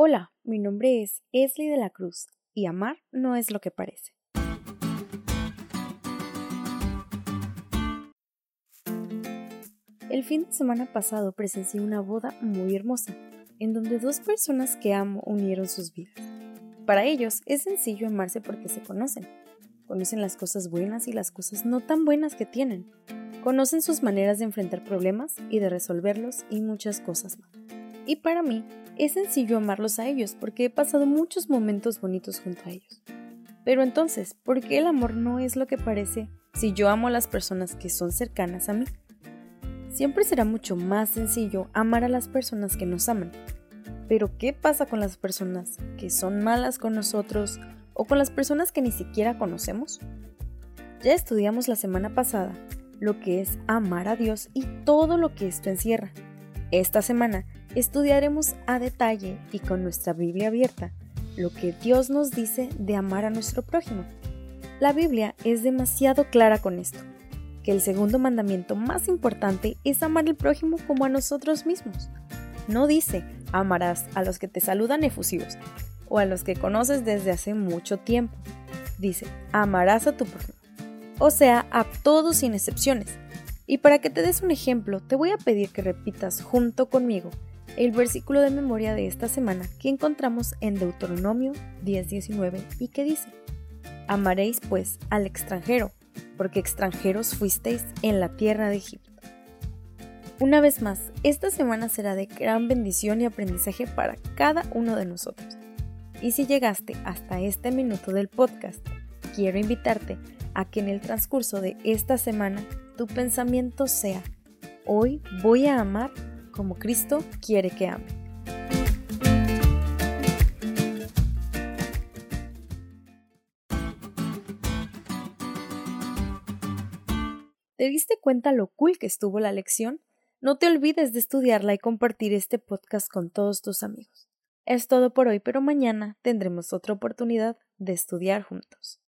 Hola, mi nombre es Esli de la Cruz y amar no es lo que parece. El fin de semana pasado presencié una boda muy hermosa, en donde dos personas que amo unieron sus vidas. Para ellos es sencillo amarse porque se conocen. Conocen las cosas buenas y las cosas no tan buenas que tienen. Conocen sus maneras de enfrentar problemas y de resolverlos y muchas cosas más. Y para mí, es sencillo amarlos a ellos porque he pasado muchos momentos bonitos junto a ellos. Pero entonces, ¿por qué el amor no es lo que parece si yo amo a las personas que son cercanas a mí? Siempre será mucho más sencillo amar a las personas que nos aman. Pero ¿qué pasa con las personas que son malas con nosotros o con las personas que ni siquiera conocemos? Ya estudiamos la semana pasada lo que es amar a Dios y todo lo que esto encierra. Esta semana estudiaremos a detalle y con nuestra Biblia abierta lo que Dios nos dice de amar a nuestro prójimo. La Biblia es demasiado clara con esto, que el segundo mandamiento más importante es amar al prójimo como a nosotros mismos. No dice amarás a los que te saludan efusivos o a los que conoces desde hace mucho tiempo. Dice amarás a tu prójimo, o sea, a todos sin excepciones. Y para que te des un ejemplo, te voy a pedir que repitas junto conmigo el versículo de memoria de esta semana que encontramos en Deuteronomio 10:19 y que dice, Amaréis pues al extranjero, porque extranjeros fuisteis en la tierra de Egipto. Una vez más, esta semana será de gran bendición y aprendizaje para cada uno de nosotros. Y si llegaste hasta este minuto del podcast, quiero invitarte a que en el transcurso de esta semana tu pensamiento sea, hoy voy a amar como Cristo quiere que ame. ¿Te diste cuenta lo cool que estuvo la lección? No te olvides de estudiarla y compartir este podcast con todos tus amigos. Es todo por hoy, pero mañana tendremos otra oportunidad de estudiar juntos.